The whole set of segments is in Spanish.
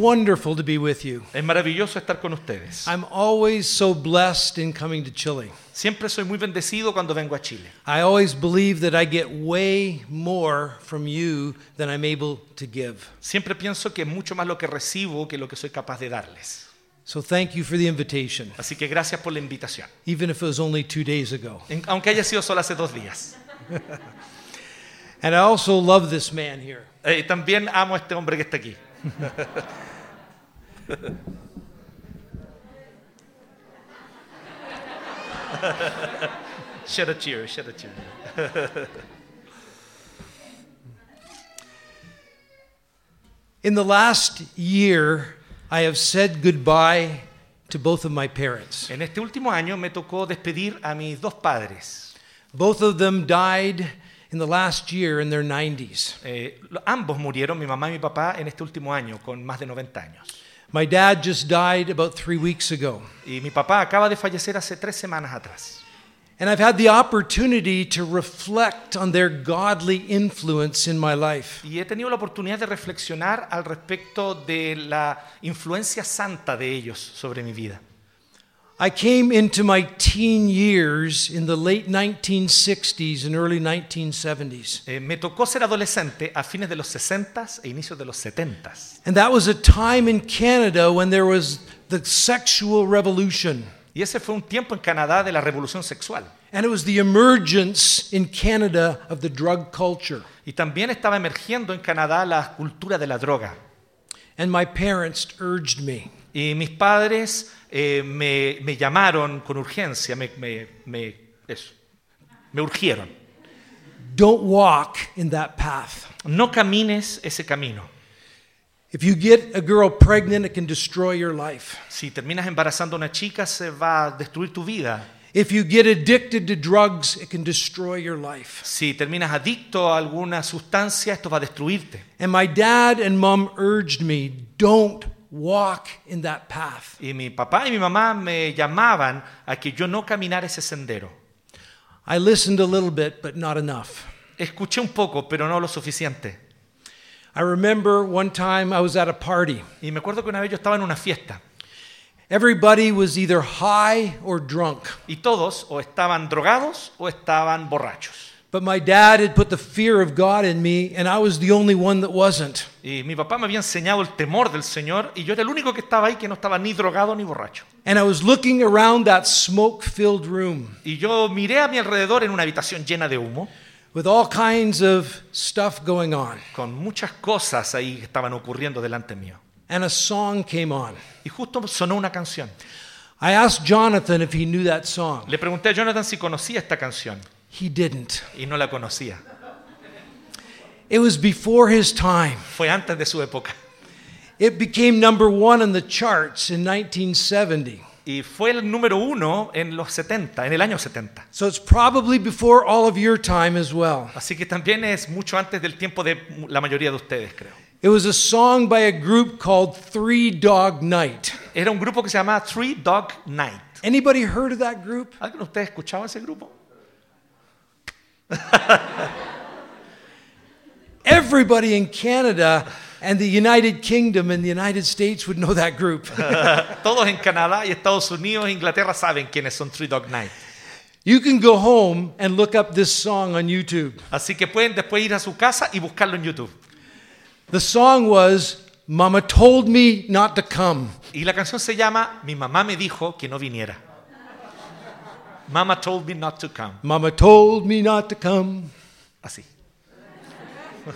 It's wonderful to be with you. Es maravilloso estar con ustedes. I'm always so blessed in coming to Chile. Siempre soy muy bendecido cuando vengo a Chile. I always believe that I get way more from you than I'm able to give. Siempre pienso que es mucho más lo que recibo que lo que soy capaz de darles. So thank you for the invitation, Así que gracias por la invitación. even if it was only two days ago. En- Aunque haya sido solo hace dos días. And I also love this man here. Eh, también amo a este hombre que está aquí. Shed a tear, shed a tear. In the last year, I have said goodbye to both of my parents. En este último año me tocó despedir a mis dos padres. Both of them died in the last year in their 90s. Eh, ambos murieron, mi mamá y mi papá, en este último año, con más de 90 años. My dad just died about three weeks ago. Y mi papá acaba de fallecer hace tres semanas atrás. And I've had the opportunity to reflect on their godly influence in my life. Y he tenido la oportunidad de reflexionar al respecto de la influencia santa de ellos sobre mi vida. I came into my teen years in the late 1960s and early 1970s. Eh, me tocó ser adolescente a fines de los 60s e inicios de los 70s. And that was a time in Canada when there was the sexual revolution. Y ese fue un tiempo en Canadá de la revolución sexual. And it was the emergence in Canada of the drug culture. Y también estaba emergiendo en Canadá la cultura de la droga. And my parents urged me Y mis padres eh, me, me llamaron con urgencia, me, me- me- eso, me urgieron. don't walk in that path. No camines ese camino. If you get a girl pregnant, it can destroy your life. Si terminas embarazando a una chica, se va a destruir tu vida. If you get addicted to drugs, it can destroy your life. Si terminas adicto a alguna sustancia, esto va a destruirte. And my dad and mom urged me, don't walk in that path. Y mi papá y mi mamá me llamaban a que yo no caminara ese sendero. I listened a little bit, but not enough. Escuché un poco, pero no lo suficiente. I remember one time I was at a party. Y me acuerdo que una vez yo estaba en una fiesta Everybody was either high or drunk. y todos o estaban drogados o estaban borrachos. But my dad had put the fear of God in me, and I was the only one that wasn't. Y mi papá me había enseñado el temor del Señor y yo era el único que estaba ahí que no estaba ni drogado ni borracho. And I was looking around that smoke filled room Y yo miré a mi alrededor en una habitación llena de humo, with all kinds of stuff going on. con muchas cosas ahí que estaban ocurriendo delante mío. And a song came on. Y justo sonó una canción. I asked Jonathan if he knew that song. Le pregunté a Jonathan si conocía esta canción He didn't. y no la conocía. It was before his time. Fue antes de su época. It became number one on the charts in 1970. Y fue el número uno en los 70, en el año 70. So it's probably before all of your time as well. Así que también es mucho antes del tiempo de la mayoría de ustedes, creo. It was a song by a group called Three Dog Night. Era un grupo que se llamaba Three Dog Night. Anybody heard of that group? ¿Alguien de ustedes escuchaba ese grupo? Everybody in Canada and the United Kingdom and the United States would know that group. Todos en Canadá y Estados Unidos e Inglaterra saben quiénes son Three Dog Night. you can go home and look up this song on YouTube. Así que pueden después ir a su casa y buscarlo en YouTube. The song was Mama Told Me Not to Come. Y la canción se llama Mi mamá me dijo que no viniera. Mama told me not to come. Mama told me not to come. Así.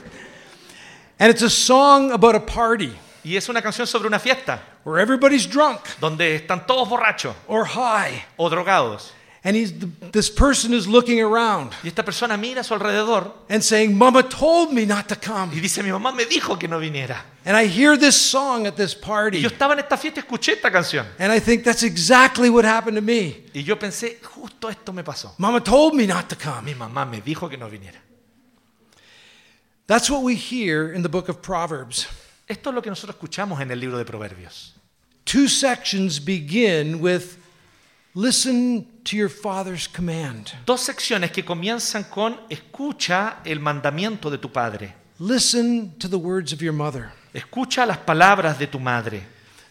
And it's a song about a party Y es una canción sobre una fiesta where everybody's drunk donde están todos borrachos or high. o drogados. And he's, this person is looking around Y esta persona mira a su alrededor and saying, Mama told me not to come. y dice, mi mamá me dijo que no viniera. And I hear this song at this Y party. yo estaba en esta fiesta y escuché esta canción. And I think that's exactly what happened to me. Y yo pensé, justo esto me pasó. Mama told me not to come. Mi mamá me dijo que no viniera. That's what we hear in the book of Proverbs. Esto es lo que nosotros escuchamos en el libro de Proverbios. Two sections begin with listen to your father's command. Dos secciones que comienzan con escucha el mandamiento de tu padre. Listen to the words of your mother. Escucha las palabras de tu madre.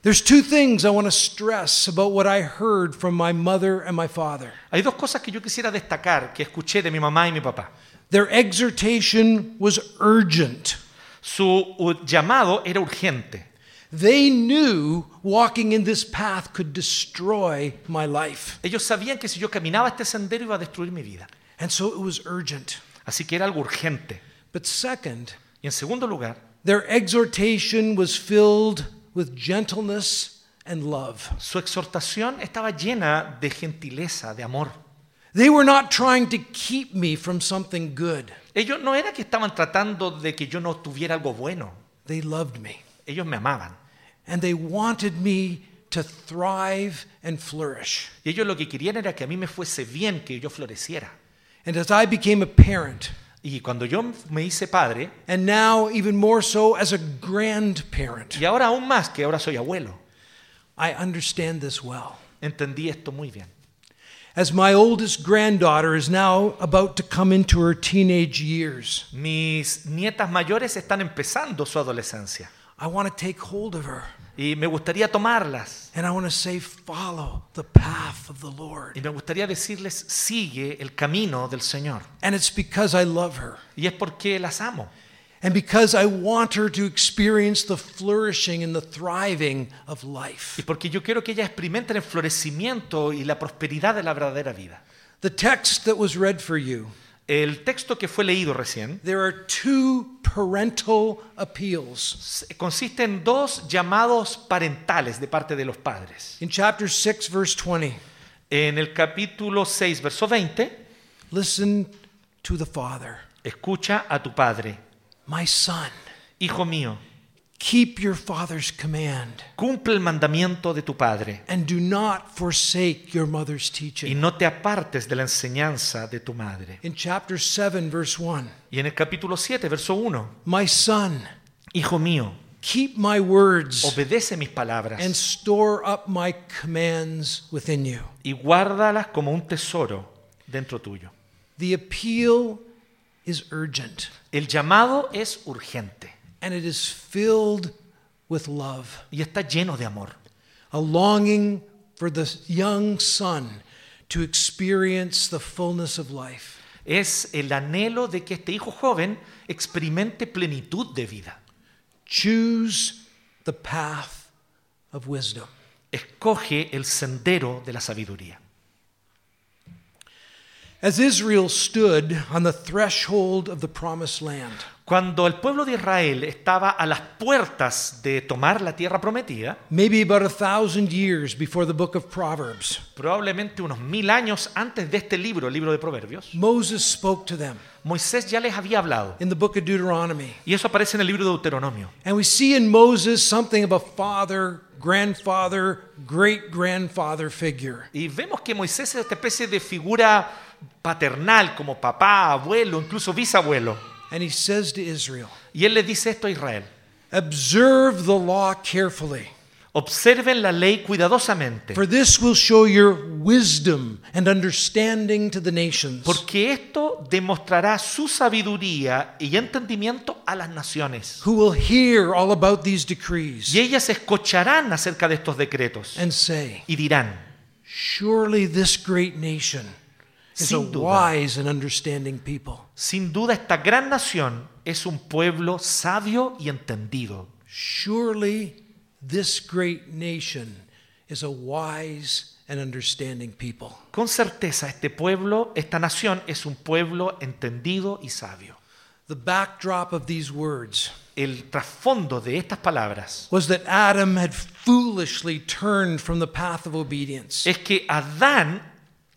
There's two things I want to stress about what I heard from my mother and my father. Hay dos cosas que yo quisiera destacar que escuché de mi mamá y mi papá. Their exhortation was urgent. Su llamado era urgente. They knew walking in this path could destroy my life. Ellos sabían que si yo caminaba este sendero iba a destruir mi vida. And so it was urgent. Así que era algo urgente. But second, Y en segundo lugar, their exhortation was filled with gentleness and love. su exhortación estaba llena de gentileza, de amor. They were not trying to keep me from something good. Ellos no era que estaban tratando de que yo no tuviera algo bueno. They loved me. Ellos me amaban. And they wanted me to thrive and flourish. Y ellos lo que querían era que a mí me fuese bien, que yo floreciera. And as I became a parent, Y cuando yo me hice padre, and now even more so as a grandparent, y ahora aún más que ahora soy abuelo, I understand this well. entendí esto muy bien. As my oldest granddaughter is now about to come into her teenage years, Mis nietas mayores están empezando su adolescencia I want to take hold of her y me gustaría tomarlas and I want to say, follow the path of the y Lord. me gustaría decirles, sigue el camino del Señor. And it's because I love her Y es porque las amo. and because I want her to experience the flourishing and the thriving of life. Y porque yo quiero que ellas experimenten el florecimiento y la prosperidad de la verdadera vida. The text that was read for you, El texto que fue leído recién there are two parental appeals. consiste en dos llamados parentales de parte de los padres. In chapter 6, verse 20, En el capítulo 6, verso 20, listen to the Father. escucha a tu padre, My son, hijo mío, keep your father's command cumple el mandamiento de tu padre and do not forsake your mother's y teaching. no te apartes de la enseñanza de tu madre. In chapter 7, verse 1, Y en el capítulo 7, verso 1, my son, hijo mío, keep my words obedece mis palabras and store up my commands within you. y guárdalas como un tesoro dentro tuyo. The appeal is urgent El llamado es urgente and it is filled with love, y está lleno de amor. a longing for the young son to experience the fullness of life. Es el anhelo de que este hijo joven experimente plenitud de vida. Choose the path of wisdom. Escoge el sendero de la sabiduría. As Israel stood on the threshold of the promised land, Cuando el pueblo de Israel estaba a las puertas de tomar la tierra prometida, maybe about a thousand years before the book of Proverbs, probablemente unos mil años antes de este libro, el libro de Proverbios, Moses spoke to them Moisés ya les había hablado. in the book of Deuteronomy. Y eso aparece en el libro de Deuteronomio. And we see in Moses something of a father, grandfather, great grandfather figure. Y vemos que Moisés es esta especie de figura paternal, como papá, abuelo, incluso bisabuelo. And he says to Israel, Y él le dice esto a Israel. Observe the law carefully, Observen la ley cuidadosamente, for this will show your wisdom and understanding to the nations. porque esto demostrará su sabiduría y entendimiento a las naciones. Who will hear all about these decrees Y ellas escucharán acerca de estos decretos and say, y dirán, Surely this great nation Sin duda. wise and understanding people. sin duda esta gran nación es un pueblo sabio y entendido. Surely this great nation is a wise and understanding people. Con certeza este pueblo, esta nación es un pueblo entendido y sabio. The backdrop of these words El trasfondo de estas palabras was that Adam had foolishly turned from the path of obedience, es que Adán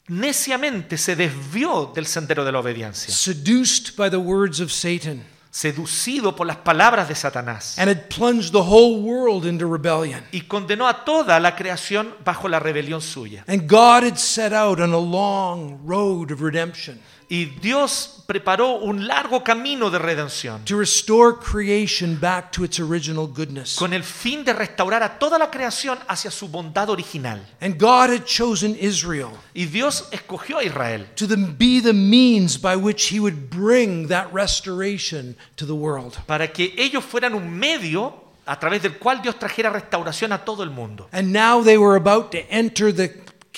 neciamente se desvió del sendero de la obediencia, seduced by the words of Satan, seducido por las palabras de Satanás and had plunged the whole world into rebellion. y condenó a toda la creación bajo la rebelión suya. And God had set out on a long road of redemption Y Dios preparó un largo camino de redención to restore creation back to its original goodness. con el fin de restaurar a toda la creación hacia su bondad original. And God had chosen Israel Y Dios escogió a Israel to the, be the means by which he would bring that restoration to the world. para que ellos fueran un medio a través del cual Dios trajera restauración a todo el mundo. And now they were about to enter the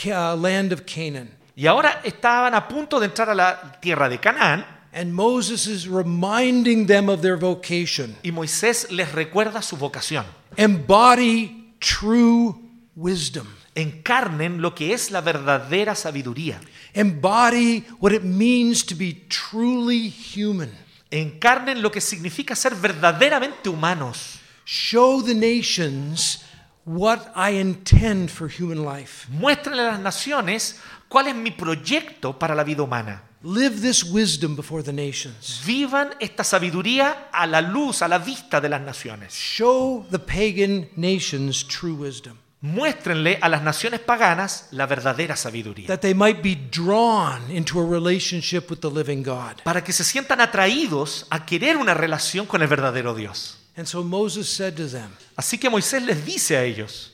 uh, land of Canaan. Y ahora estaban a punto de entrar a la tierra de Canaán And Moses is reminding them of their vocation. y Moisés les recuerda su vocación. Embody true wisdom. Encarnen lo que es la verdadera sabiduría. Embody what it means to be truly human. Encarnen lo que significa ser verdaderamente humanos. Show the nations what I intend for human life. Muéstrenle a las naciones cuál es mi proyecto para la vida humana. Live this wisdom before the nations. Vivan esta sabiduría a la luz, a la vista de las naciones. Show the pagan nations true wisdom, Muéstrenle a las naciones paganas la verdadera sabiduría. that they might be drawn into a relationship with the living God. Para que se sientan atraídos a querer una relación con el verdadero Dios. And so Moses said to them, Así que Moisés les dice a ellos,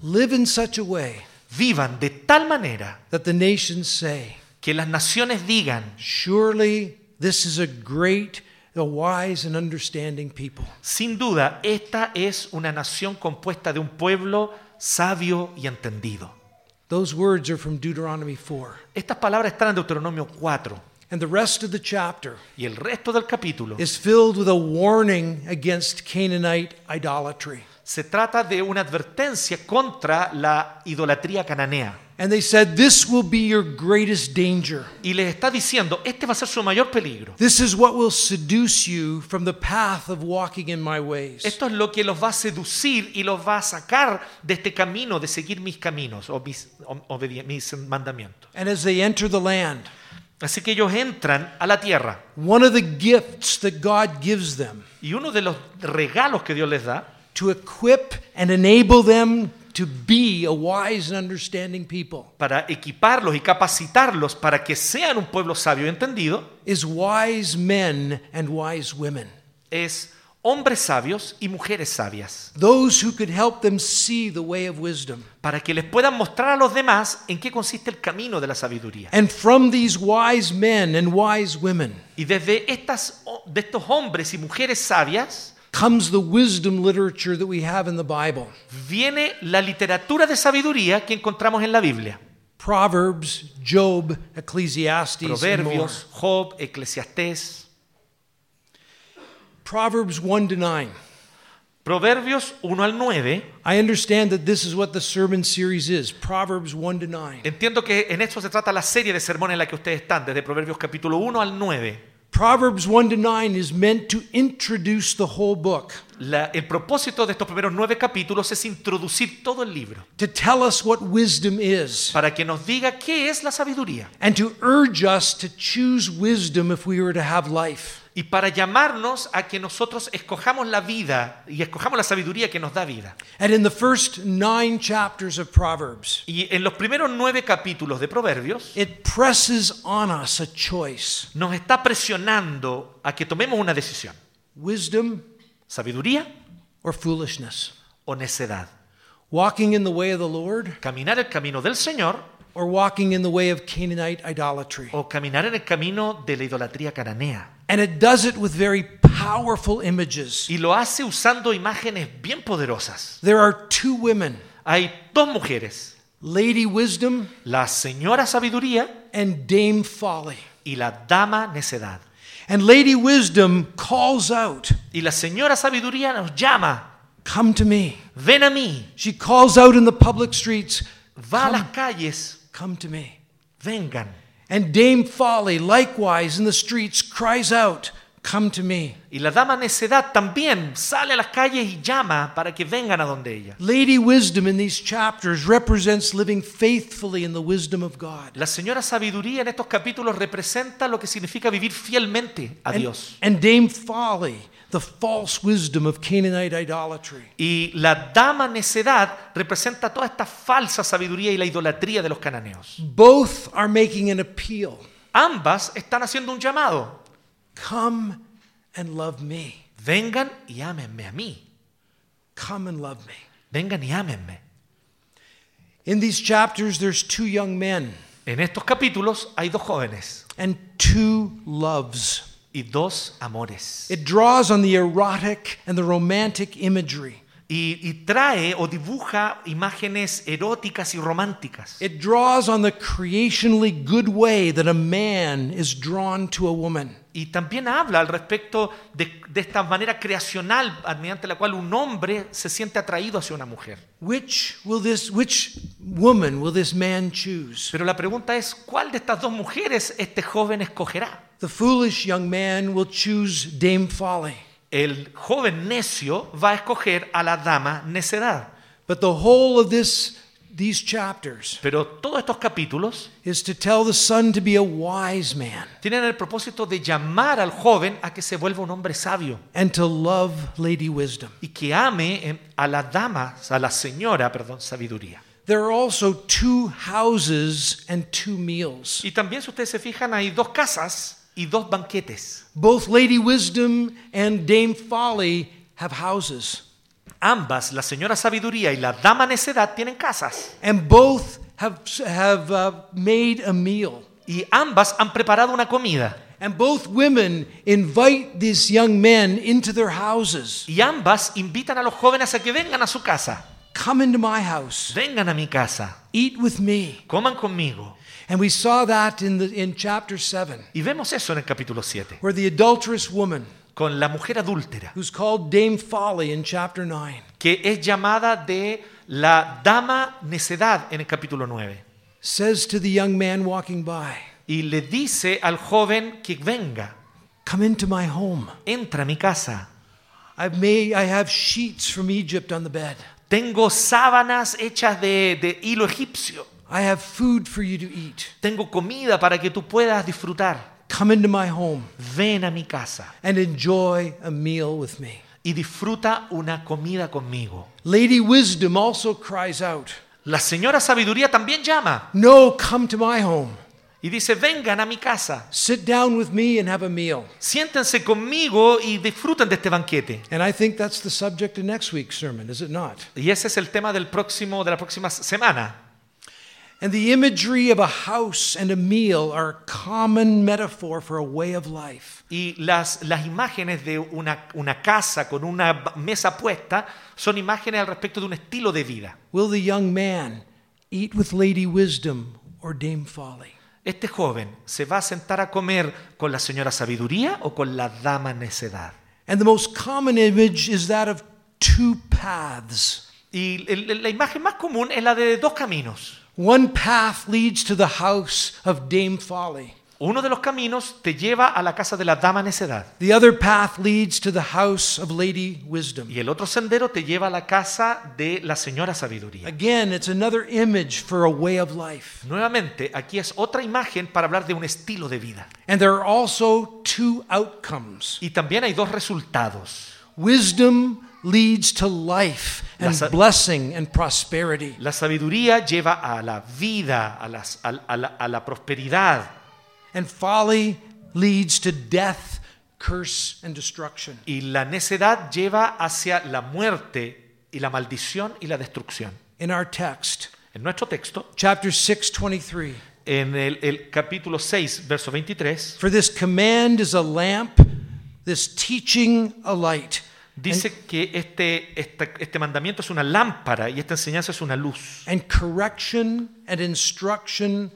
Live in such a way vivan de tal manera that the nations say, que las naciones digan, Surely this is a great, a wise, and understanding people. sin duda, esta es una nación compuesta de un pueblo sabio y entendido. Those words are from Deuteronomy 4. Estas palabras están en Deuteronomio 4 And the rest of the chapter y el resto del capítulo is filled with a warning against Canaanite idolatry. Se trata de una advertencia contra la idolatría cananea. And they said, This will be your greatest danger. Y les está diciendo, este va a ser su mayor peligro. This is what will seduce you from the path of walking in my ways. Esto es lo que los va a seducir y los va a sacar de este camino de seguir mis caminos o mis, o- obedi- mis mandamientos. And as they enter the land, Así que ellos entran a la tierra one of the gifts that God gives them y uno de los regalos que Dios les da to equip and enable them to be a wise and understanding people para equiparlos y capacitarlos para que sean un pueblo sabio y entendido is wise men and wise women. es hombres sabios y mujeres sabias, Those who could help them see the way of wisdom. para que les puedan mostrar a los demás en qué consiste el camino de la sabiduría. And from these wise men and wise women Y desde estas, de estos hombres y mujeres sabias comes the wisdom literature that we have in the Bible. viene la literatura de sabiduría que encontramos en la Biblia. Proverbs, Job, Ecclesiastes. Proverbios, Job, Eclesiastés. Proverbs 1 to 9. Proverbios 1 al 9. I understand that this is what the sermon series is Proverbs 1 to 9. Entiendo que en esto se trata la serie de sermones en la que ustedes están, desde Proverbios capítulo 1 al 9. Proverbs 1 to 9 is meant to introduce the whole book, La- el propósito de estos primeros nueve capítulos es introducir todo el libro. To tell us what wisdom is, para que nos diga qué es la sabiduría. And to urge us to choose wisdom if we were to have life. Y para llamarnos a que nosotros escojamos la vida y escojamos la sabiduría que nos da vida. And in the first nine chapters of Proverbs, Y en los primeros nueve capítulos de Proverbios it presses on us a choice nos está presionando a que tomemos una decisión, wisdom sabiduría or foolishness, o necedad. walking in the way of the Lord Caminar el camino del Señor or walking in the way of Canaanite idolatry. o caminar en el camino de la idolatría cananea. And it does it with very powerful images. Y lo hace usando imágenes bien poderosas. There are two women, Hay dos mujeres, Lady Wisdom la señora sabiduría and Dame Folly. y la dama necedad. And Lady Wisdom calls out, Y la señora sabiduría nos llama, Come to me. ven a mí, She calls out in the public streets, va a las calles, Come to me. vengan. And Dame Folly, likewise in the streets, cries out, Come to me. Y la dama necedad también sale a las calles y llama para que vengan a donde ella. Lady Wisdom in these chapters represents living faithfully in the wisdom of God. La señora sabiduría en estos capítulos representa lo que significa vivir fielmente a And, Dios. and Dame Folly, the false wisdom of Canaanite idolatry. Y la dama necedad representa toda esta falsa sabiduría y la idolatría de los cananeos. Both are making an appeal. Ambas están haciendo un llamado. Come and love me. Vengan y ámenme a mí. Come and love me. Vengan y ámenme. In these chapters, there's two young men En estos capítulos hay dos jóvenes and two loves. Y dos amores. It draws on the erotic and the romantic imagery. Y, y trae o dibuja imágenes eróticas y románticas. It draws on the creationally good way that a man is drawn to a woman. Y también habla al respecto de, de esta manera creacional mediante la cual un hombre se siente atraído hacia una mujer. Which will this which woman will this man choose? Pero la pregunta es, ¿cuál de estas dos mujeres este joven escogerá? The foolish young man will choose Dame Folly. El joven necio va a escoger a la dama necedad. But the whole of this these chapters Pero todos estos capítulos is to tell the son to be a wise man tienen el propósito de llamar al joven a que se vuelva un hombre sabio and to love Lady Wisdom. y que ame a la dama, a la señora, perdón, sabiduría. There are also two houses and two meals. Y también si ustedes se fijan hay dos casas y dos banquetes. Both Lady Wisdom and Dame Folly have houses, Ambas, la señora sabiduría y la dama necedad, tienen casas. and both have, have uh, made a meal. Y ambas han preparado una comida. And both women invite these young men into their houses. Y ambas invitan a los jóvenes a que vengan a su casa. Come into my house, Vengan a mi casa. eat with me. Coman conmigo. And we saw that in, the, in chapter 7, Y vemos eso en el capítulo 7. where the adulterous woman, Con la mujer adúltera. who's called Dame Folly in chapter 9, que es llamada de la dama necedad en el capítulo 9. says to the young man walking by, Y le dice al joven que venga, Come into my home. entra a mi casa. I've made, I have sheets from Egypt on the bed. Tengo sábanas hechas de, de hilo egipcio. I have food for you to eat. Tengo comida para que tú puedas disfrutar. Come into my home Ven a mi casa and enjoy a meal with me. y disfruta una comida conmigo. Lady Wisdom also cries out, La señora sabiduría también llama No, come to my home. Y dice, vengan a mi casa, Sit down with me and have a meal. siéntense conmigo y disfruten de este banquete. And I think that's the subject of next week's sermon, is it not? Y ese es el tema del próximo, de la próxima semana. And the imagery of a house and a meal are a common metaphor for a way of life. Y las, las imágenes de una, una casa con una mesa puesta son imágenes al respecto de un estilo de vida. Will the young man eat with Lady Wisdom or Dame Folly? Este joven se va a sentar a comer con la señora sabiduría o con la dama necedad. And the most common image is that of two paths. Y la imagen más común es la de dos caminos. One path leads to the house of Dame Folly. Uno de los caminos te lleva a la casa de la dama necedad The other path leads to the house of Lady Wisdom. y el otro sendero te lleva a la casa de la señora sabiduría. Again, it's another image for a way of life. Nuevamente, aquí es otra imagen para hablar de un estilo de vida. And there are also two outcomes. Y también hay dos resultados. Wisdom leads to life and blessing and prosperity. La sabiduría lleva a la vida, a, las- a- a la, a la prosperidad. And folly leads to death, curse, and destruction. Y la necedad lleva hacia la muerte y la maldición y la destrucción. In our text, En nuestro texto, chapter 6, 23, en el, el capítulo 6, verso 23, for this command is a lamp, this teaching a light. dice que este, este, este mandamiento es una lámpara y esta enseñanza es una luz. And correction and instruction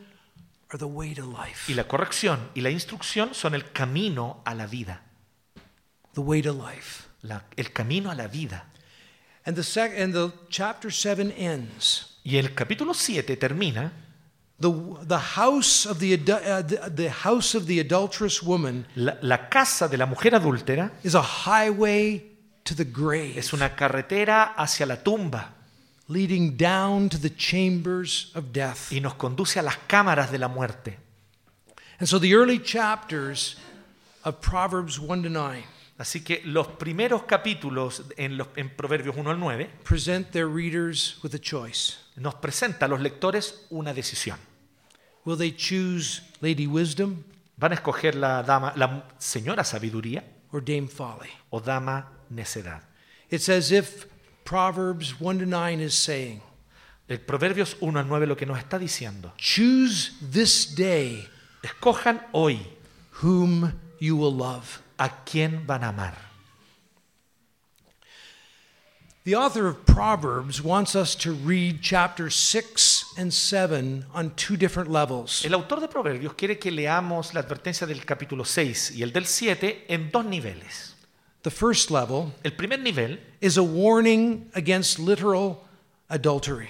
are the way to life. Y la corrección y la instrucción son el camino a la vida. The way to life. La- el camino a la vida. And the, sec- and the chapter 7 ends. Y el capítulo 7 termina, The, the, house of the, adu- uh, the, the house of the adulterous woman la, la casa de la mujer adúltera is a highway to the grave, es una carretera hacia la tumba leading down to the chambers of death. y nos conduce a las cámaras de la muerte. And so the early chapters of Proverbs 1 to 9 Así que los primeros capítulos en, los, en Proverbios 1 al 9 present their readers with a choice. nos presenta a los lectores una decisión. Will they choose Lady Wisdom ¿Van a escoger la, dama, la señora sabiduría or Dame Folly? o dama necedad? It's as if Proverbs 1 to 9 is saying, El Proverbios 1 al 9 lo que nos está diciendo. Choose this day Escojan hoy whom you will love. ¿A quién van a amar? The author of Proverbs wants us to read chapters 6 and 7 on two different levels. El autor de Proverbios quiere que leamos la advertencia del capítulo 6 y el del 7 en dos niveles. The first level El primer nivel is a warning against literal adultery.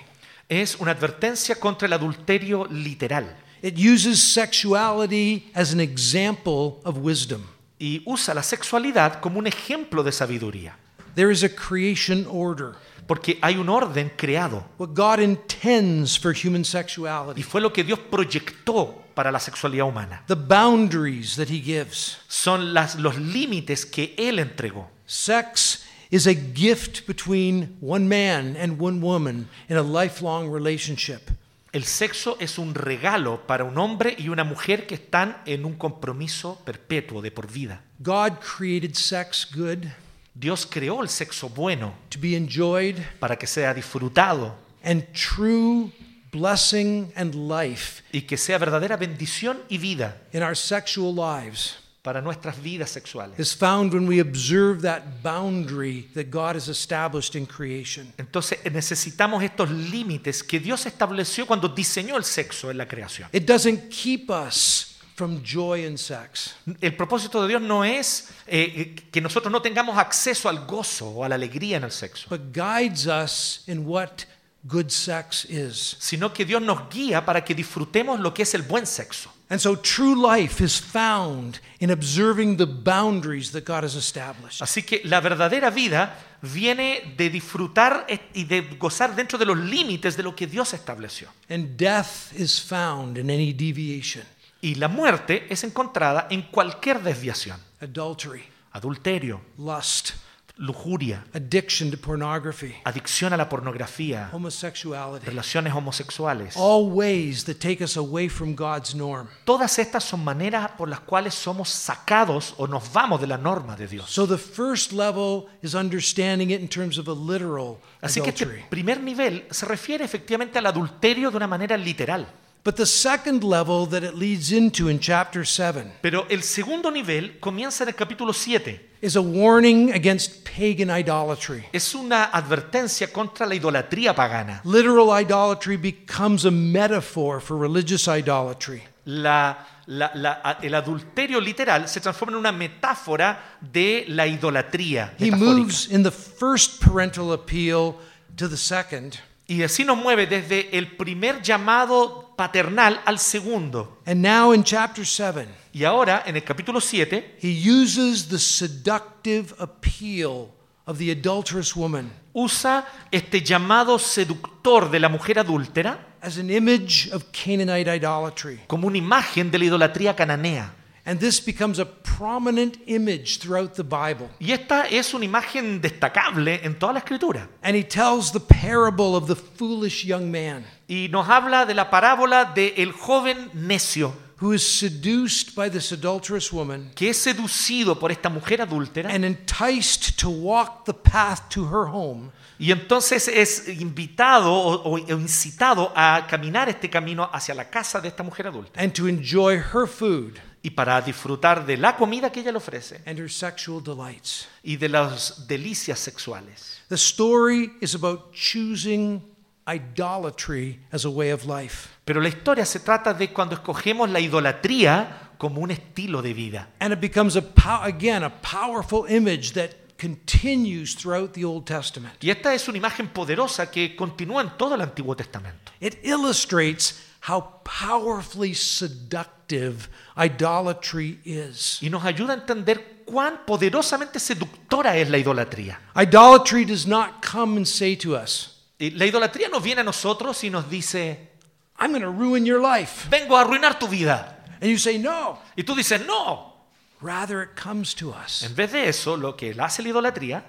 es una advertencia contra el adulterio literal It uses sexuality as an example of wisdom. y usa la sexualidad como un ejemplo de sabiduría, There is a creation order, porque hay un orden creado what God intends for human y sexuality, fue lo que Dios proyectó para la sexualidad humana. the boundaries that He gives. Son las, los límites que Él entregó. Sex is a gift between one man and one woman in a lifelong relationship. El sexo es un regalo para un hombre y una mujer que están en un compromiso perpetuo de por vida. God created sex good Dios creó el sexo bueno to be enjoyed para que sea disfrutado and true blessing and life y que sea verdadera bendición y vida in our sexual lives para nuestras vidas sexuales. is found when we observe that boundary that God has established in creation. Entonces necesitamos estos límites que Dios estableció cuando diseñó el sexo en la creación. It doesn't keep us from joy and sex. El propósito de Dios no es eh, eh, que nosotros no tengamos acceso al gozo o a la alegría en el sexo, but guides us in what good sex is. sino que Dios nos guía para que disfrutemos lo que es el buen sexo. And so true life is found in observing the boundaries that God has established. Así que la verdadera vida viene de disfrutar y de gozar dentro de los límites de lo que Dios estableció. And death is found in any deviation. Y la muerte es encontrada en cualquier desviación. Adultery, Adulterio, lust, lujuria, addiction to pornography, adicción a la pornografía, homosexuality, relaciones homosexuales. all ways that take us away from God's norm. Todas estas son maneras por las cuales somos sacados o nos vamos de la norma de Dios. So the first level is understanding it in terms of a literal Así que este adultery. primer nivel se refiere efectivamente al adulterio de una manera literal. But the second level that it leads into in chapter 7 Pero el segundo nivel comienza en el capítulo 7. is a warning against pagan idolatry. Es una advertencia contra la idolatría pagana. Literal idolatry becomes a metaphor for religious idolatry. La- la- la- el adulterio literal se transforma en una metáfora de la idolatría. He metafórica. moves in the first parental appeal to the second, Y así nos mueve desde el primer llamado paternal al segundo. and now in chapter 7, Y ahora, en el capítulo 7, he uses the seductive appeal of the adulterous woman usa este llamado seductor de la mujer adúltera as an image of Canaanite idolatry. como una imagen de la idolatría cananea. And this becomes a prominent image throughout the Bible. Y esta es una imagen destacable en toda la escritura. And he tells the parable of the foolish young man Y nos habla de la parábola del joven necio who is seduced by this adulterous woman que es seducido por esta mujer adúltera and enticed to walk the path to her home. y entonces es invitado o, o incitado a caminar este camino hacia la casa de esta mujer adulta and to enjoy her food y para disfrutar de la comida que ella le ofrece and her sexual delights. y de las delicias sexuales. The story is about choosing idolatry as a way of life. Pero la historia se trata de cuando escogemos la idolatría como un estilo de vida. And it becomes a again a powerful image that continues throughout the Old Testament. Y esta es una imagen poderosa que continúa en todo el Antiguo Testamento. It illustrates how powerfully seductive idolatry is. Y nos ayuda a entender cuán poderosamente seductora es la idolatría. Idolatry does not come and say to us, Y La idolatría no viene a nosotros y nos dice, I'm going to ruin your life. vengo a arruinar tu vida. And you say, No. Y tú dices, no. Rather, it comes to us En vez de eso, lo que hace la idolatría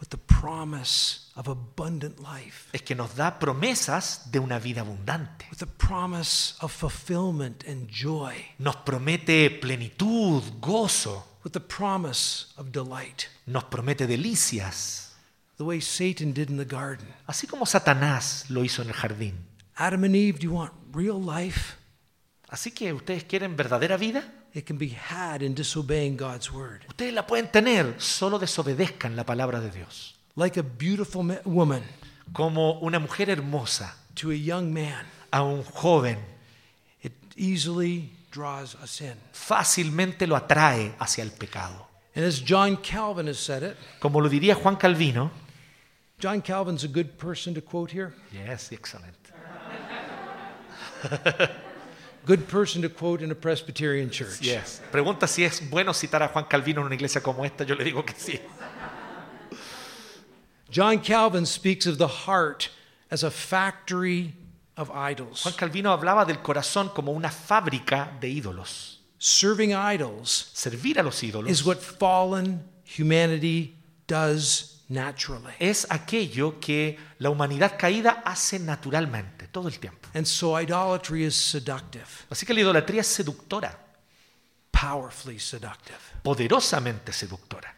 with the promise of abundant life, es que nos da promesas de una vida abundante. with the promise of fulfillment and joy, Nos promete plenitud, gozo, with the promise of delight, nos promete delicias, the way Satan did in the garden. así como Satanás lo hizo en el jardín. Adam and Eve, do you want real life? Así que ustedes quieren verdadera vida, it can be had in disobeying God's word. Ustedes la pueden tener, solo desobedezcan la palabra de Dios. Like a beautiful ma- woman Como una mujer hermosa to a young man, a un joven, it easily draws us in. fácilmente lo atrae hacia el pecado. And as John Calvin has said it, Como lo diría Juan Calvino. John Calvin's a good person to quote here. Yes, excellent. Good person to quote in a Presbyterian church. Yes. Pregunta si es bueno citar a Juan Calvino en una iglesia como esta. Yo le digo que sí. John Calvin speaks of the heart as a factory of idols. Juan Calvino hablaba del corazón como una fábrica de ídolos. Serving idols Servir a los ídolos is what fallen humanity does naturally. es aquello que la humanidad caída hace naturalmente, todo el tiempo. And so idolatry is seductive, Así que la idolatría es seductora, powerfully seductive. poderosamente seductora.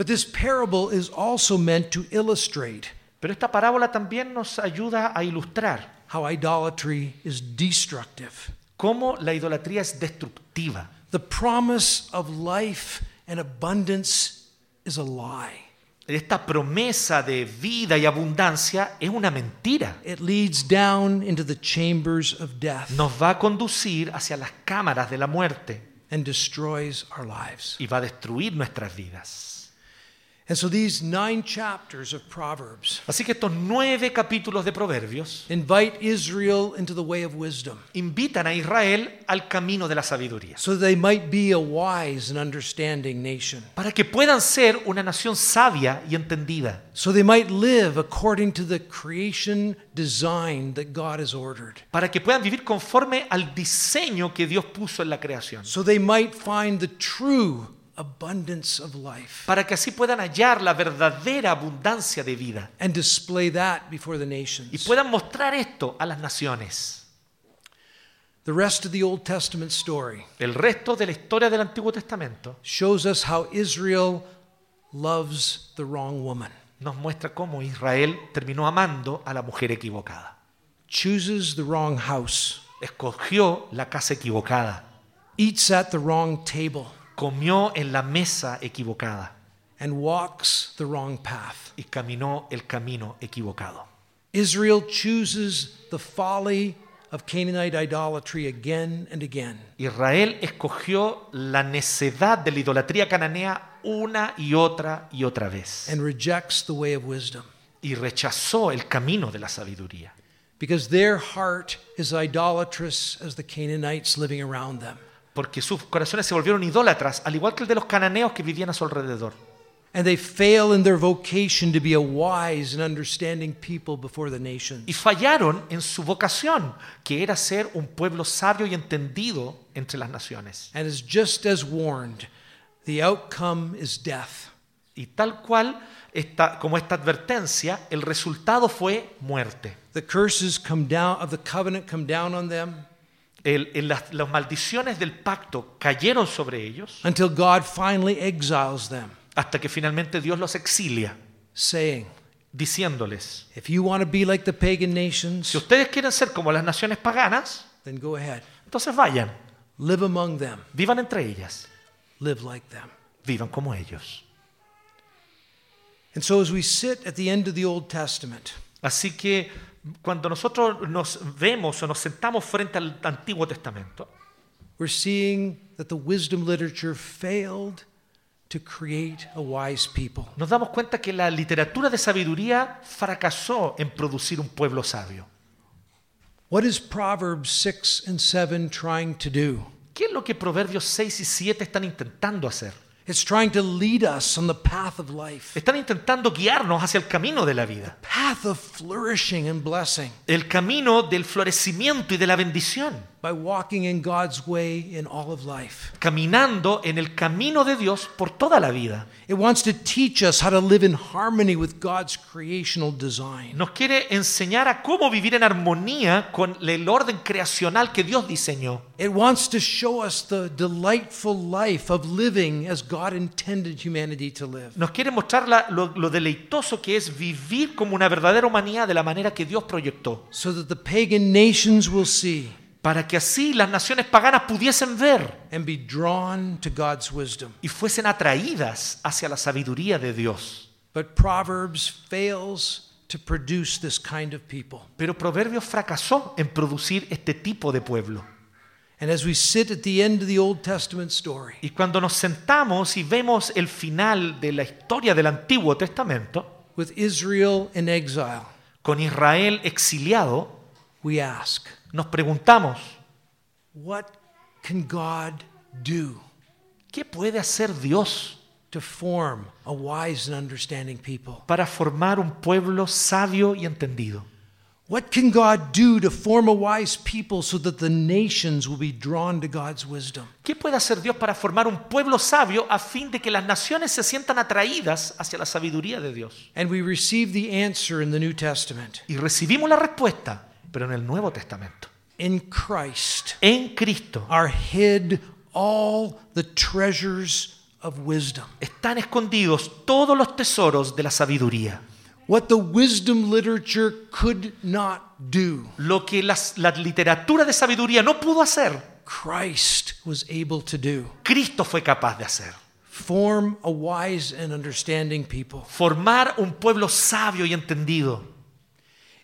But this parable is also meant to illustrate Pero esta parábola también nos ayuda a ilustrar how idolatry is destructive. cómo la idolatría es destructiva. The promise of life and abundance is a lie. Esta promesa de vida y abundancia es una mentira. It leads down into the chambers of death Nos va a conducir hacia las cámaras de la muerte and destroys our lives. y va a destruir nuestras vidas. And so these nine chapters of Proverbs Así que estos nueve capítulos de Proverbios invite Israel into the way of wisdom. invitan a Israel al camino de la sabiduría, so that they might be a wise and understanding nation, para que puedan ser una nación sabia y entendida, so they might live according to the creation design that God has ordered, para que puedan vivir conforme al diseño que Dios puso en la creación, so they might find the true abundance of life para que así puedan hallar la verdadera abundancia de vida and display that before the y nations. puedan mostrar esto a las naciones. The rest of the Old Testament story El resto de la historia del Antiguo Testamento shows us how Israel loves the wrong woman, nos muestra cómo Israel terminó amando a la mujer equivocada. chooses the wrong house, Escogió la casa equivocada, eats at the wrong table, comió en la mesa equivocada and walks the wrong path. y caminó el camino equivocado. Israel chooses the folly of Canaanite idolatry again and again. Israel escogió la necedad de la idolatría cananea una y otra y otra vez and rejects the way of wisdom y rechazó el camino de la sabiduría because their heart is idolatrous as the Canaanites living around them. Porque sus corazones se volvieron idólatras al igual que el de los cananeos que vivían a su alrededor And they fail in their vocation to be a wise and understanding people before the nations. y fallaron en su vocación que era ser un pueblo sabio y entendido entre las naciones And as just as warned, the outcome is death. y tal cual esta, como esta advertencia el resultado fue muerte The curses come down of the covenant come down on them El- el- las, las maldiciones del pacto cayeron sobre ellos until God finally exiles them, hasta que finalmente Dios los exilia, saying, diciéndoles, If you want to be like the pagan nations, si ustedes quieren ser como las naciones paganas, then go ahead. entonces vayan, Live among them, vivan entre ellas, live like them. vivan como ellos. And so, as we sit at the end of the Old Testament, Así que cuando nosotros nos vemos o nos sentamos frente al Antiguo Testamento, we're seeing that the wisdom literature failed to create a wise people. nos damos cuenta que la literatura de sabiduría fracasó en producir un pueblo sabio. What is Proverbs 6 and 7 trying to do? ¿Qué es lo que Proverbios 6 y 7 están intentando hacer? It's trying to lead us on the path of life, Están intentando guiarnos hacia el camino de la vida, path of flourishing and blessing. El camino del florecimiento y de la bendición, by walking in God's way in all of life. caminando en el camino de Dios por toda la vida. It wants to teach us how to live in harmony with God's creational design. Nos quiere enseñar a cómo vivir en armonía con el orden creacional que Dios diseñó. It wants to show us the delightful life of living as God intended humanity to live. Nos quiere mostrar la- lo, lo deleitoso que es vivir como una verdadera humanidad de la manera que Dios proyectó, So that the pagan nations will see para que así las naciones paganas pudiesen ver and be drawn to God's wisdom. y fuesen atraídas hacia la sabiduría de Dios. But Proverbs fails to produce this kind of people. Pero Proverbios fracasó en producir este tipo de pueblo. And as we sit at the end of the Old Testament story, Y cuando nos sentamos y vemos el final de la historia del Antiguo Testamento, with Israel in exile, con Israel exiliado, we ask, nos preguntamos, what can God do ¿qué puede hacer Dios to form a wise and understanding people? para formar un pueblo sabio y entendido? What can God do to form a wise people so that the nations will be drawn to God's wisdom? ¿Qué puede hacer Dios para formar un pueblo sabio a fin de que las naciones se sientan atraídas hacia la sabiduría de Dios? And we receive the answer in the New Testament. Y recibimos la respuesta, pero en el Nuevo Testamento. In Christ En Cristo are hid all the treasures of wisdom. están escondidos todos los tesoros de la sabiduría. What the wisdom literature could not do, Lo que las- la literatura de sabiduría no pudo hacer, Christ was able to do. Cristo fue capaz de hacer. Form a wise and understanding people. Formar un pueblo sabio y entendido.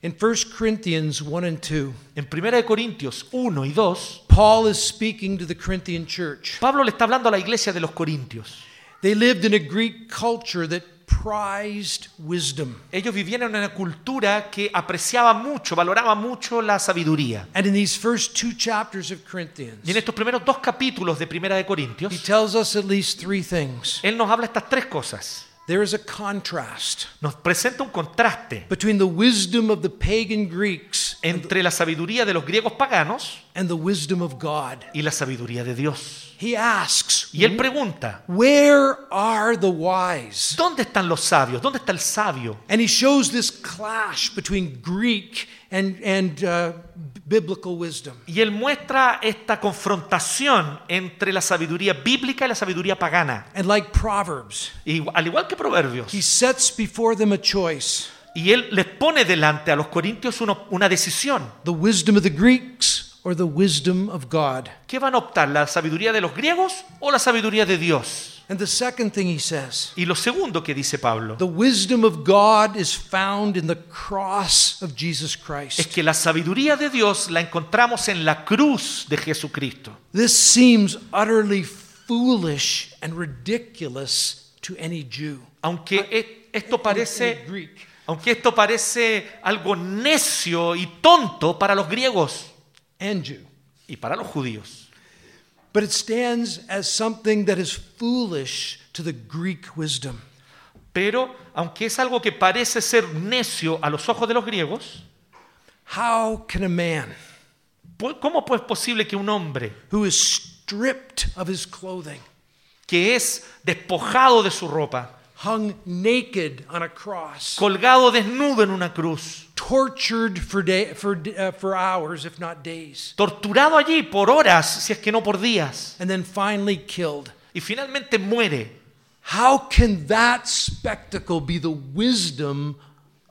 In 1 Corinthians 1 and 2, En 1 Corintios 1 y 2, Paul is speaking to the Corinthian church. Pablo le está hablando a la iglesia de los Corintios. They lived in a Greek culture that prized wisdom. Ellos vivían en una cultura que apreciaba mucho, valoraba mucho la sabiduría. And in these first two chapters of Y en Corinthians, estos primeros dos capítulos de Primera de he Corintios, tells us at least three things. él nos habla estas tres cosas. There is a contrast Nos presenta un contraste between the wisdom of the pagan Greeks entre la sabiduría de los griegos paganos and the wisdom of God. y la sabiduría de Dios. He asks, Y él pregunta, Where are the wise? ¿dónde están los sabios? ¿Dónde está el sabio? And he shows this clash between Greek and, and uh, biblical wisdom. Y él muestra esta confrontación entre la sabiduría bíblica y la sabiduría pagana. And like Proverbs, Y al igual que Proverbios. he sets before them a choice Y él les pone delante a los corintios uno- una decisión. the wisdom of the Greeks or the wisdom of God. ¿Qué van a optar? ¿La sabiduría de los griegos o la sabiduría de Dios? And the second thing he says Y lo segundo que dice Pablo the wisdom of God is found in the cross of Jesus es Christ. que la sabiduría de Dios la encontramos en la cruz de Jesucristo. This seems utterly foolish and ridiculous to any Jew. Aunque e- esto parece. Aunque esto parece algo necio y tonto para los griegos and Jew. y para los judíos, But it stands as something that is foolish to the Greek wisdom. pero aunque es algo que parece ser necio a los ojos de los griegos, How can a man ¿cómo pues es posible que un hombre who is stripped of his clothing, que es despojado de su ropa, hung naked on a cross, colgado desnudo en una cruz, tortured for, day, for, uh, for hours, if not days, torturado allí por horas, si es que no por días, and then finally killed? y finalmente muere. How can that spectacle be the wisdom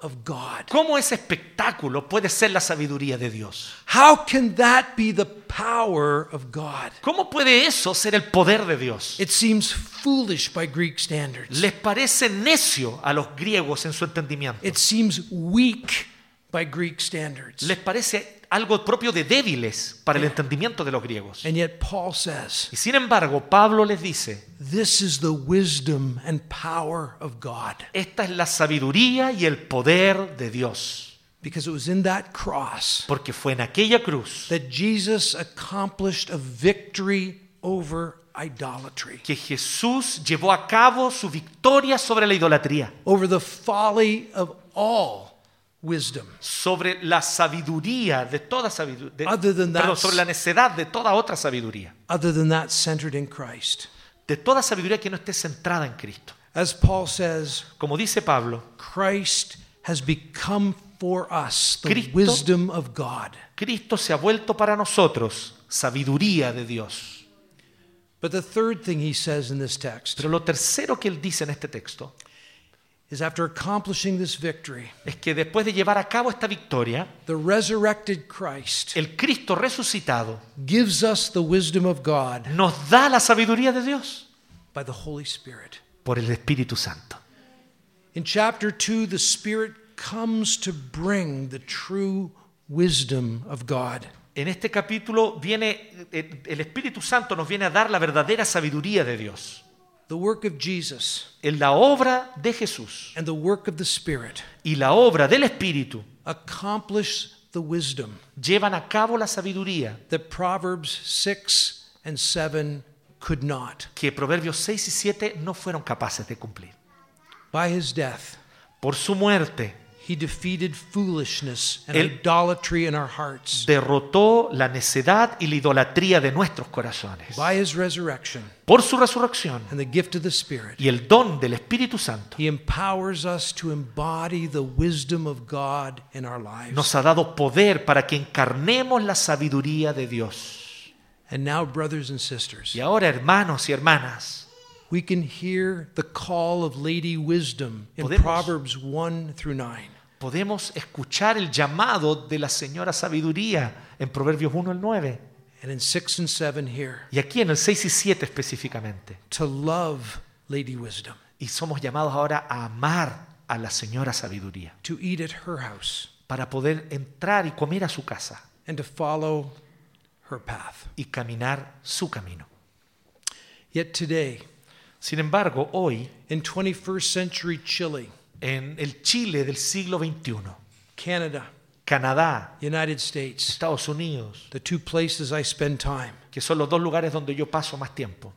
of God? ¿Cómo ese espectáculo puede ser la sabiduría de Dios? How can that be the power of God? ¿Cómo puede eso ser el poder de Dios? It seems foolish by Greek standards. Les parece necio a los griegos en su entendimiento. It seems weak by Greek standards. Les parece algo propio de débiles para el entendimiento de los griegos. And yet Paul says, Y sin embargo, Pablo les dice, this is the wisdom and power of God. esta es la sabiduría y el poder de Dios. Because it was in that cross Porque fue en aquella cruz that Jesus accomplished a victory over idolatry, que Jesús llevó a cabo su victoria sobre la idolatría, over the folly of all wisdom. sobre la sabiduría de toda sabiduría, Other than that- perdón, sobre la necedad de toda otra sabiduría, other than that centered in Christ. de toda sabiduría que no esté centrada en Cristo. As Paul says, Como dice Pablo, Christ has become for us the Cristo- wisdom of God. Cristo se ha vuelto para nosotros sabiduría de Dios. But the third thing he says in this text Pero lo tercero que él dice en este texto is after accomplishing this victory, es que después de llevar a cabo esta victoria, the resurrected Christ el Cristo resucitado gives us the wisdom of God nos da la sabiduría de Dios by the Holy Spirit. por el Espíritu Santo. In chapter 2, the Spirit comes to bring the true wisdom of God. En este capítulo viene eh, el Espíritu Santo nos viene a dar la verdadera sabiduría de Dios. The work of Jesus En la obra de Jesús and the work of the Spirit y la obra del Espíritu accomplish the wisdom llevan a cabo la sabiduría that Proverbs 6 and 7 could not. que Proverbios 6 y 7 no fueron capaces de cumplir. By his death, Por su muerte he defeated foolishness and Él- idolatry in our hearts. derrotó la necedad y la idolatría de nuestros corazones. By his resurrection Por su resurrección and the gift of the Spirit, y el don del Espíritu Santo he empowers us to embody the wisdom of God in our lives. nos ha dado poder para que encarnemos la sabiduría de Dios. And now, brothers and sisters, Y ahora, hermanos y hermanas, we can hear the call of Lady Wisdom in Podemos- Proverbs 1 through 9. Podemos escuchar el llamado de la señora sabiduría en Proverbios 1 al 9. And in 6 and 7 here, Y aquí en el 6 y 7 específicamente. to love Lady Wisdom, Y somos llamados ahora a amar a la señora sabiduría to eat at her house, para poder entrar y comer a su casa and to follow her path. y caminar su camino. Yet today, Sin embargo, hoy, in 21st century Chile, en el Chile del siglo XXI, Canada, Canadá, United States, Estados Unidos, the two places I spend time, que son los dos lugares donde yo paso más tiempo,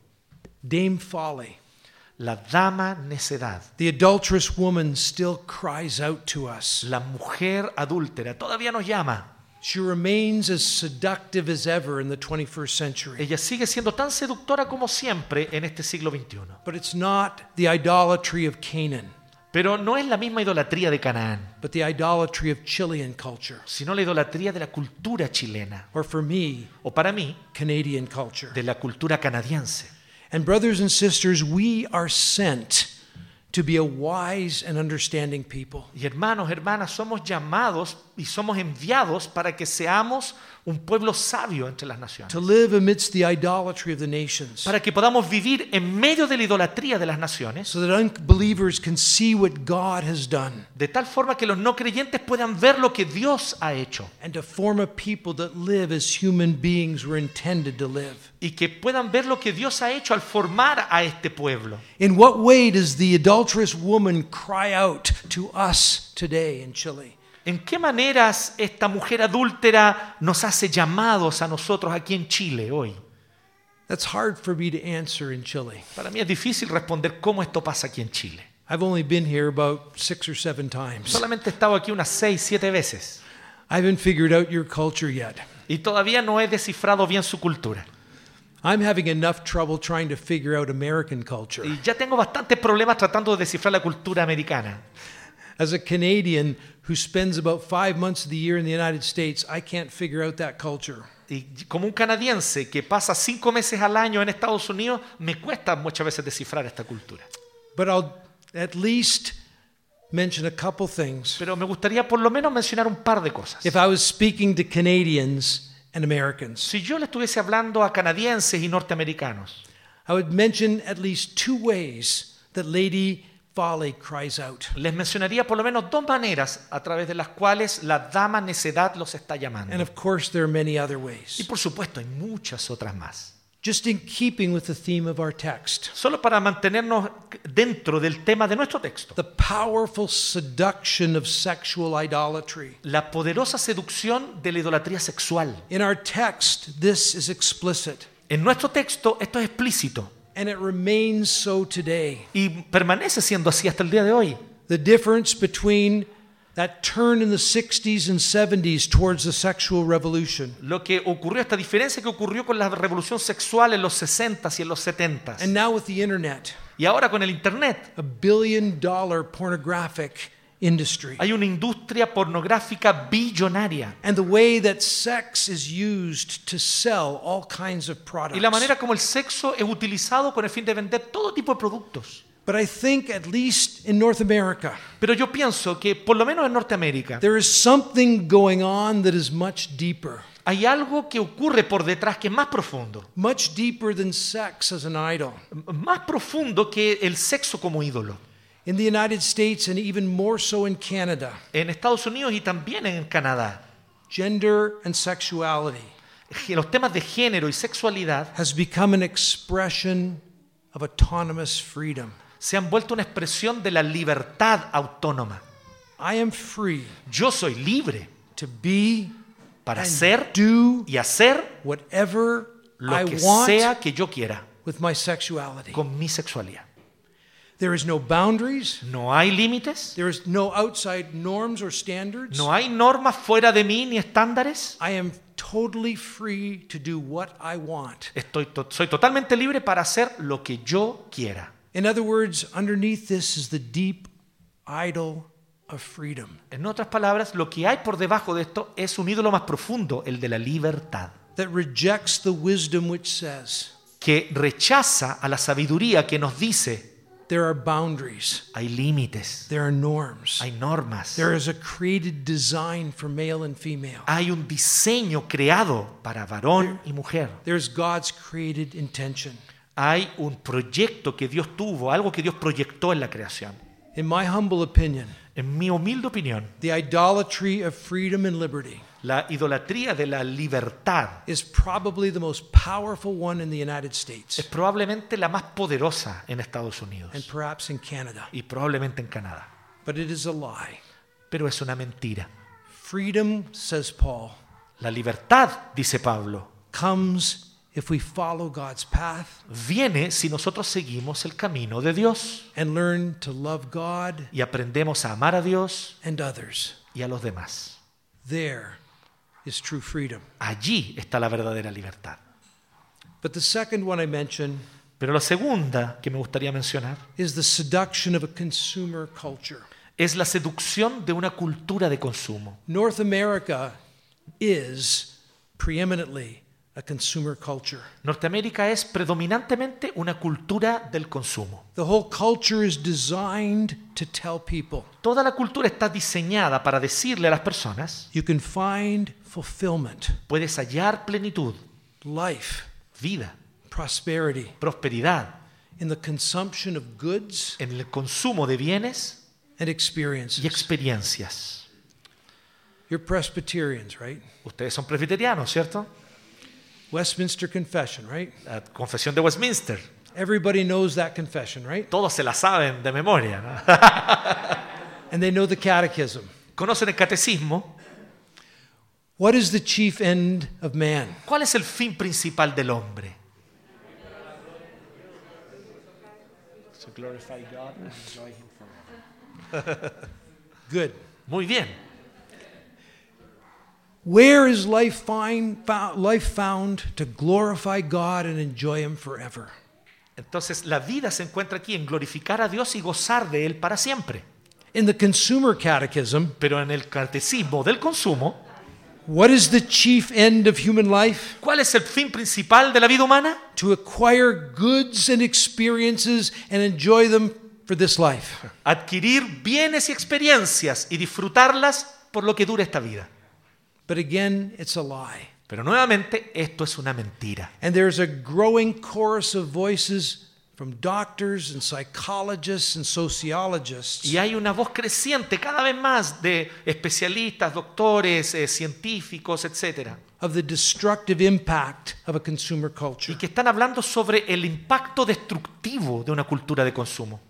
Dame Folly, la dama necedad, the adulterous woman, still cries out to us. la mujer adúltera, todavía nos llama. She remains as seductive as ever in the 21st century. Ella sigue siendo tan seductora como siempre en este siglo XXI. But it's not the idolatry of Canaan, Pero no es la misma idolatría de Canaán, but the idolatry of Chilean culture, sino la idolatría de la cultura chilena, or for me, o para mí, Canadian culture. de la cultura canadiense. And brothers and sisters, we are sent to be a wise and understanding people. Y hermanos, hermanas, somos llamados y somos enviados para que seamos un pueblo sabio entre las naciones. to live amidst the idolatry of the nations, Para que podamos vivir en medio de la idolatría de las naciones, so that unbelievers can see what God has done, de tal forma que los no creyentes puedan ver lo que Dios ha hecho and to form a people that live as human beings were intended to live. y que puedan ver lo que Dios ha hecho al formar a este pueblo. In what way does the adulterous woman cry out to us today in Chile? ¿En qué maneras esta mujer adúltera nos hace llamados a nosotros aquí en Chile hoy? That's hard for me to answer in Chile. Para mí es difícil responder cómo esto pasa aquí en Chile. I've only been here about six or seven times. Solamente he estado aquí unas seis, siete veces I haven't figured out your culture yet. y todavía no he descifrado bien su cultura. I'm having enough trouble trying to figure out American culture. Y ya tengo bastantes problemas tratando de descifrar la cultura americana. As a Canadian who spends about five months of the year in the United States, I can't figure out that culture. Y como un canadiense que pasa cinco meses al año en Estados Unidos, me cuesta muchas veces descifrar esta cultura. But I'll at least mention a couple things. Pero me gustaría por lo menos mencionar un par de cosas. If I was speaking to Canadians and Americans, Si yo le estuviese hablando a canadienses y norteamericanos, I would mention at least two ways that Lady Folly cries out. les mencionaría por lo menos dos maneras a través de las cuales la dama necedad los está And llamando. of course, there are many other Y ways. por supuesto hay muchas otras más. Just in keeping with the theme of our text, Solo para mantenernos dentro del tema de nuestro texto. the powerful seduction of sexual idolatry. La poderosa seducción de la idolatría sexual. In our text, this is explicit, En nuestro texto esto es explícito and it remains so today. y permanece siendo así hasta el día de hoy. The difference between that turn in the 60s and 70s towards the sexual revolution Lo que ocurrió, esta diferencia que ocurrió con la revolución sexual en los 60s y en los 70s. and now with the internet, Y ahora con el Internet a billion dollar pornographic industry. hay una industria pornográfica billonaria. And the way that sex is used to sell all kinds of Y products. la manera como el sexo es utilizado con el fin de vender todo tipo de productos. But I think, at least in North America, Pero yo pienso que por lo menos en Norteamérica there is something going on that is much deeper, hay algo que ocurre por detrás que es más profundo, much deeper than sex as an idol. más profundo que el sexo como ídolo. In the United States and even more so in Canada, En Estados Unidos y también en Canadá, gender and sexuality los temas de género y sexualidad has become an expression of autonomous freedom. se han vuelto una expresión de la libertad autónoma. I am free Yo soy libre to be para and ser do y hacer whatever lo I que want sea que yo quiera with my sexuality. con mi sexualidad. There is no boundaries. No hay límites, There is no outside norms or standards. no hay normas fuera de mí ni estándares. I am totally free to do what I want. Estoy to- soy totalmente libre para hacer lo que yo quiera. In other words, underneath this is the deep idol of freedom En otras palabras, lo que hay por debajo de esto es un ídolo más profundo, el de la libertad, that rejects the wisdom which says que rechaza a la sabiduría que nos dice there are boundaries, hay límites, there are norms, hay normas, there is a created design for male and female. hay un diseño creado para varón y mujer. There's God's created intention. Hay un proyecto que Dios tuvo, algo que Dios proyectó en la creación. In my humble opinion, En mi humilde opinión, the idolatry of freedom and liberty la idolatría de la libertad is probably the most powerful one in the United es States probablemente la más poderosa en Estados and Unidos perhaps in Canada. y probablemente en Canadá. But it is a lie. Pero es una mentira. Freedom, says Paul, La libertad, dice Pablo, comes if we follow God's path viene si nosotros seguimos el camino de Dios and learn to love God y aprendemos a amar a Dios and others. y a los demás. There is true freedom. Allí está la verdadera libertad. But the second one I mention Pero la segunda que me gustaría mencionar is the seduction of a consumer culture. es la seducción de una cultura de consumo. North America is preeminently a consumer culture. Norteamérica es predominantemente una cultura del consumo. The whole culture is designed to tell people Toda la cultura está diseñada para decirle a las personas, you can find fulfillment, puedes hallar plenitud, life, vida, prosperity prosperidad in the consumption of goods en el consumo de bienes and y experiences. experiencias. You're Presbyterians, right? Ustedes son presbiterianos, ¿cierto? Westminster Confession, right? La confesión de Westminster. Everybody knows that confession, right? Todos se la saben de memoria. ¿no? And they know the catechism. Conocen el catecismo. What is the chief end of man? ¿Cuál es el fin principal del hombre? Good. Muy bien. Where is life find, fou- life found to glorify God and enjoy Him forever? Entonces la vida se encuentra aquí en glorificar a Dios y gozar de Él para siempre. In the consumer catechism, Pero en el catecismo del consumo, what is the chief end of human life? ¿cuál es el fin principal de la vida humana? To acquire goods and experiences and enjoy them for this life. Adquirir bienes y experiencias y disfrutarlas por lo que dura esta vida. But again, it's a lie. Pero nuevamente, esto es una mentira. And there's a growing chorus of voices from doctors and psychologists and sociologists Y hay una voz creciente cada vez más de especialistas, doctores, eh, científicos, etc. of the destructive impact of a consumer culture. Y que están hablando sobre el impacto destructivo de una cultura de consumo.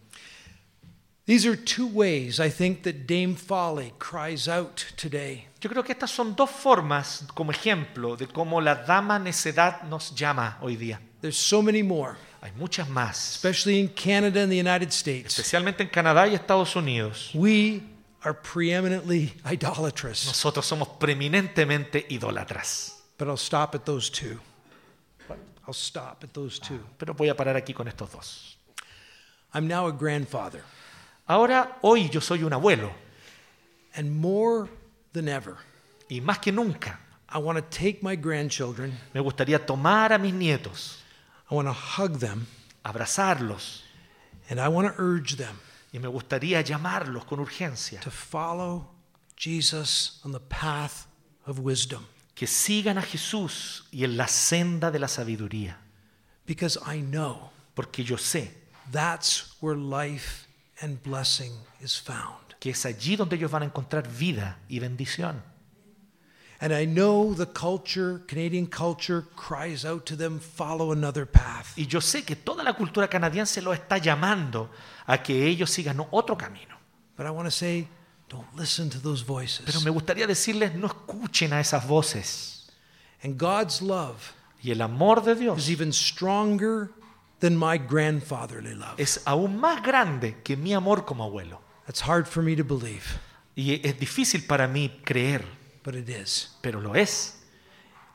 These are two ways I think that Dame Folly cries out today. Yo creo que estas son dos formas como ejemplo de cómo la dama necedad nos llama hoy día. There's so many more, Hay muchas más, especially in Canada and the United States. especialmente en Canadá y Estados Unidos. We are preeminently idolatrous, Nosotros somos preeminentemente idólatras. but I'll stop at those two. I'll stop at those two. Pero voy a parar aquí con estos dos. I'm now a grandfather, Ahora, hoy yo soy un abuelo. And more than ever, y más que nunca I want to take my grandchildren, me gustaría tomar a mis nietos, I want to hug them, abrazarlos And I want to urge them Y me gustaría llamarlos con urgencia, to follow Jesus on the path of wisdom. que sigan a Jesús y en la senda de la sabiduría, because I know porque yo sé that's where life and blessing is found. que es allí donde ellos van a encontrar vida y bendición. And I know the culture, Canadian culture, cries out to them, follow another path. Y yo sé que toda la cultura canadiense los está llamando a que ellos sigan otro camino. But I want to say, don't listen to those voices. Pero me gustaría decirles, no escuchen a esas voces. And God's love Y el amor de Dios is even stronger than my grandfatherly love. es aún más grande que mi amor como abuelo. That's hard for me to believe, Y es difícil para mí creer, but it is. pero lo es.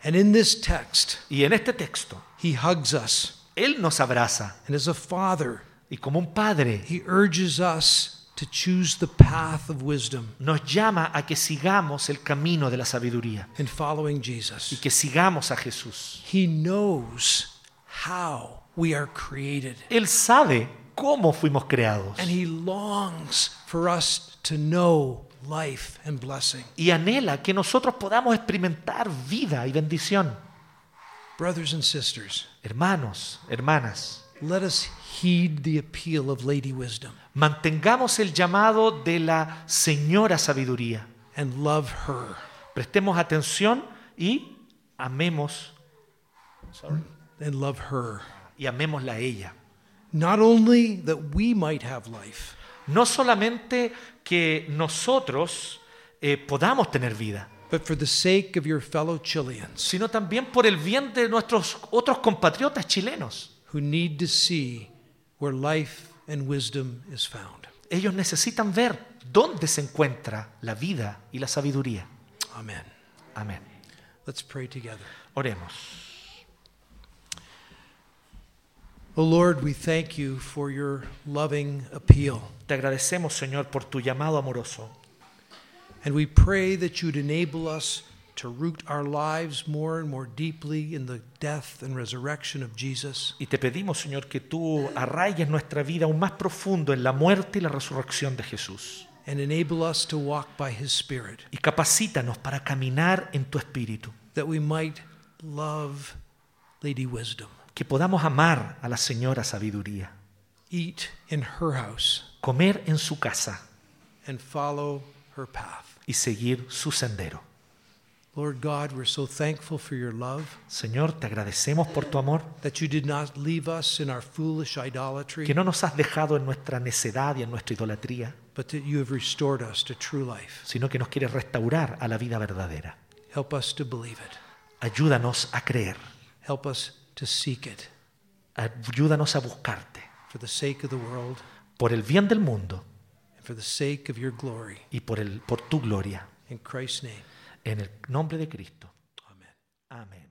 And in this text, Y en este texto, he hugs us. Él nos abraza And as a father, y como un padre he urges us to choose the path of wisdom nos llama a que sigamos el camino de la sabiduría in following y Jesus. que sigamos a Jesús. He knows how we are created. Él sabe cómo fuimos creados And he longs for us to know life and blessing. y anhela que nosotros podamos experimentar vida y bendición. Brothers and sisters, Hermanos, hermanas, let us heed the appeal of Lady Wisdom mantengamos el llamado de la señora sabiduría. and love her. Prestemos atención y amemos And love her. Y amémosla a ella. Not only that we might have life, No solamente que nosotros eh, podamos tener vida, but for the sake of your fellow Chileans sino también por el bien de nuestros otros compatriotas chilenos. who need to see where life and wisdom is found. Ellos necesitan ver dónde se encuentra la vida y la sabiduría. Amen. Amén. Let's pray together. Oremos. Oh Lord, we thank you for your loving appeal. Te agradecemos, Señor, por tu llamado amoroso. And we pray that you'd enable us to root our lives more and more deeply in the death and resurrection of Jesus. Y te pedimos, Señor, que tú arraigues nuestra vida aún más profundo en la muerte y la resurrección de Jesús. and enable us to walk by his spirit Y capacítanos para caminar en tu espíritu. that we might love lady wisdom Que podamos amar a la Señora Sabiduría. eat in her house Comer en su casa and follow her path y seguir su sendero. lord god we're so thankful for your love Señor, te agradecemos por tu amor, that you did not leave us in our foolish idolatry que no nos has dejado en nuestra necedad y en nuestra idolatría, but that you have restored us to true life sino que nos quieres restaurar a la vida verdadera. help us to believe it Ayúdanos a creer, help us to seek it ayúdanos a buscarte for the sake of the world por el bien del mundo and for the sake of your glory y por, el, por tu gloria. in christ's name En el nombre de Cristo. amen Amén.